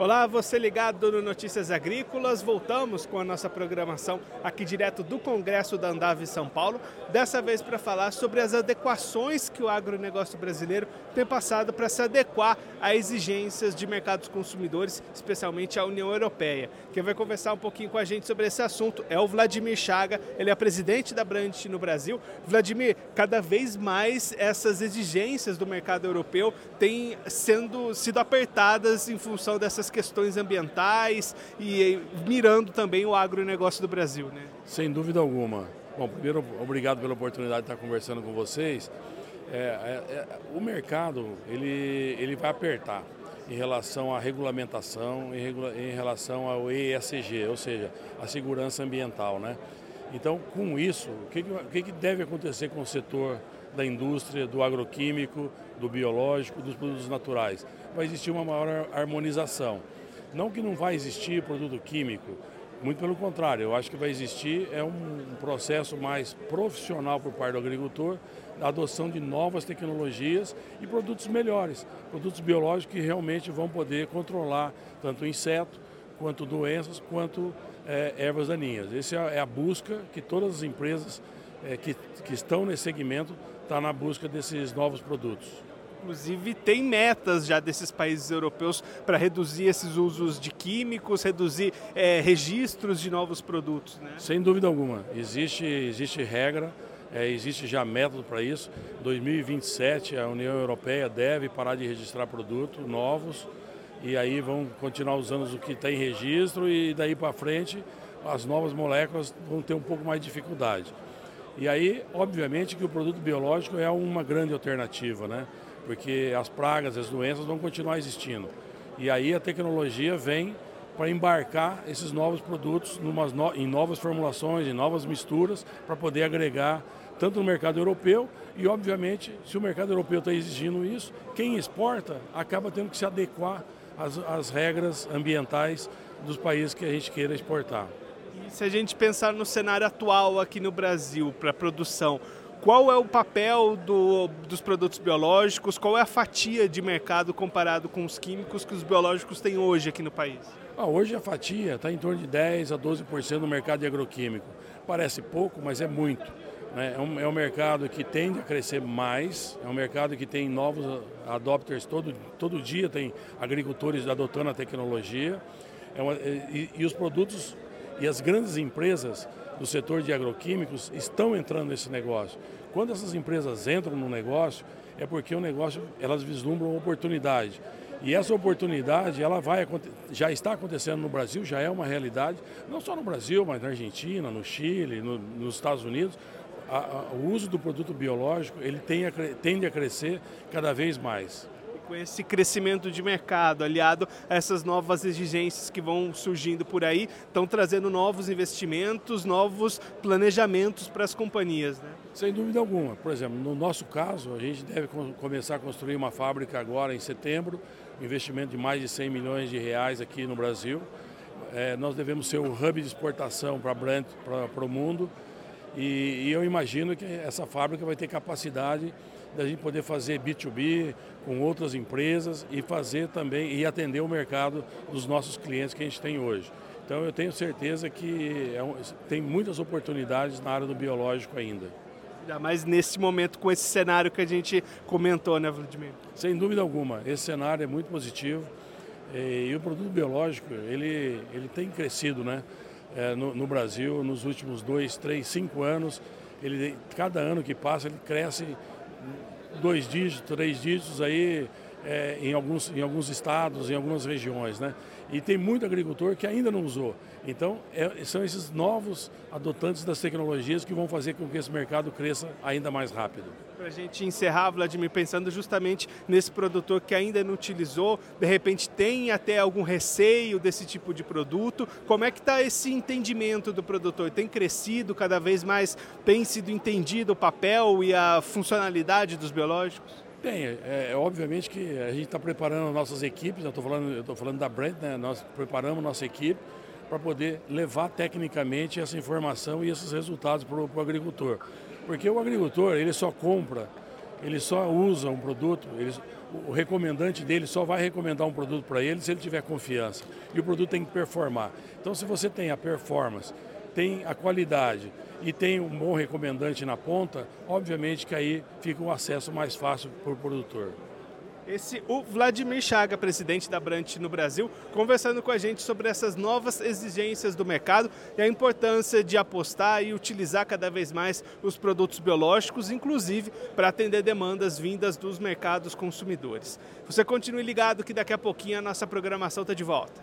Olá, você ligado no Notícias Agrícolas. Voltamos com a nossa programação aqui direto do Congresso da Andave São Paulo. Dessa vez para falar sobre as adequações que o agronegócio brasileiro tem passado para se adequar a exigências de mercados consumidores, especialmente a União Europeia. Quem vai conversar um pouquinho com a gente sobre esse assunto é o Vladimir Chaga. Ele é presidente da Brandt no Brasil. Vladimir, cada vez mais essas exigências do mercado europeu têm sendo sido apertadas em função dessas questões ambientais e mirando também o agronegócio do Brasil, né? Sem dúvida alguma. Bom, primeiro, obrigado pela oportunidade de estar conversando com vocês. É, é, é, o mercado ele, ele vai apertar em relação à regulamentação, em, regula em relação ao ESG, ou seja, a segurança ambiental, né? Então, com isso, o que, que, que deve acontecer com o setor da indústria, do agroquímico, do biológico, dos produtos naturais? Vai existir uma maior harmonização. Não que não vai existir produto químico, muito pelo contrário, eu acho que vai existir é um processo mais profissional por parte do agricultor, da adoção de novas tecnologias e produtos melhores, produtos biológicos que realmente vão poder controlar tanto inseto, quanto doenças, quanto é, ervas daninhas. Essa é a busca que todas as empresas é, que, que estão nesse segmento estão tá na busca desses novos produtos. Inclusive, tem metas já desses países europeus para reduzir esses usos de químicos, reduzir é, registros de novos produtos. Né? Sem dúvida alguma. Existe, existe regra, é, existe já método para isso. 2027, a União Europeia deve parar de registrar produtos novos e aí vão continuar usando o que está em registro e daí para frente as novas moléculas vão ter um pouco mais de dificuldade. E aí, obviamente, que o produto biológico é uma grande alternativa, né? Porque as pragas, as doenças vão continuar existindo. E aí a tecnologia vem para embarcar esses novos produtos em novas formulações, em novas misturas, para poder agregar tanto no mercado europeu e, obviamente, se o mercado europeu está exigindo isso, quem exporta acaba tendo que se adequar às, às regras ambientais dos países que a gente queira exportar. Se a gente pensar no cenário atual aqui no Brasil para produção, qual é o papel do, dos produtos biológicos? Qual é a fatia de mercado comparado com os químicos que os biológicos têm hoje aqui no país? Ah, hoje a fatia está em torno de 10 a 12% no mercado de agroquímico. Parece pouco, mas é muito. Né? É, um, é um mercado que tende a crescer mais, é um mercado que tem novos adopters todo, todo dia, tem agricultores adotando a tecnologia. É uma, e, e os produtos e as grandes empresas do setor de agroquímicos estão entrando nesse negócio. Quando essas empresas entram no negócio, é porque o negócio, elas vislumbram oportunidade. E essa oportunidade, ela vai já está acontecendo no Brasil, já é uma realidade, não só no Brasil, mas na Argentina, no Chile, no, nos Estados Unidos. A, a, o uso do produto biológico, ele tem a, tende a crescer cada vez mais com esse crescimento de mercado, aliado a essas novas exigências que vão surgindo por aí, estão trazendo novos investimentos, novos planejamentos para as companhias. Né? Sem dúvida alguma. Por exemplo, no nosso caso, a gente deve começar a construir uma fábrica agora em setembro, investimento de mais de 100 milhões de reais aqui no Brasil. É, nós devemos ser o hub de exportação para para o mundo e, e eu imagino que essa fábrica vai ter capacidade da gente poder fazer B2B com outras empresas e fazer também e atender o mercado dos nossos clientes que a gente tem hoje. Então eu tenho certeza que é um, tem muitas oportunidades na área do biológico ainda. Ainda mais nesse momento com esse cenário que a gente comentou, né, Vladimir? Sem dúvida alguma, esse cenário é muito positivo e, o produto biológico ele, ele tem crescido, né? É, no, no Brasil nos últimos dois, três, cinco anos. Ele, cada ano que passa ele cresce dois dígitos, três dígitos aí é, em, alguns, em alguns estados, em algumas regiões, né? E tem muito agricultor que ainda não usou. Então, é, são esses novos adotantes das tecnologias que vão fazer com que esse mercado cresça ainda mais rápido. Para a gente encerrar, Vladimir, pensando justamente nesse produtor que ainda não utilizou, de repente tem até algum receio desse tipo de produto, como é que está esse entendimento do produtor? Tem crescido cada vez mais, tem sido entendido o papel e a funcionalidade dos biológicos? Tem, é, é, obviamente que a gente está preparando nossas equipes, eu estou falando, falando da Brand, né? nós preparamos nossa equipe para poder levar tecnicamente essa informação e esses resultados para o agricultor. Porque o agricultor, ele só compra, ele só usa um produto, ele, o recomendante dele só vai recomendar um produto para ele se ele tiver confiança. E o produto tem que performar. Então, se você tem a performance, tem a qualidade e tem um bom recomendante na ponta, obviamente que aí fica um acesso mais fácil para o produtor. Esse o Vladimir Chaga, presidente da Brant no Brasil, conversando com a gente sobre essas novas exigências do mercado e a importância de apostar e utilizar cada vez mais os produtos biológicos, inclusive para atender demandas vindas dos mercados consumidores. Você continue ligado que daqui a pouquinho a nossa programação está de volta.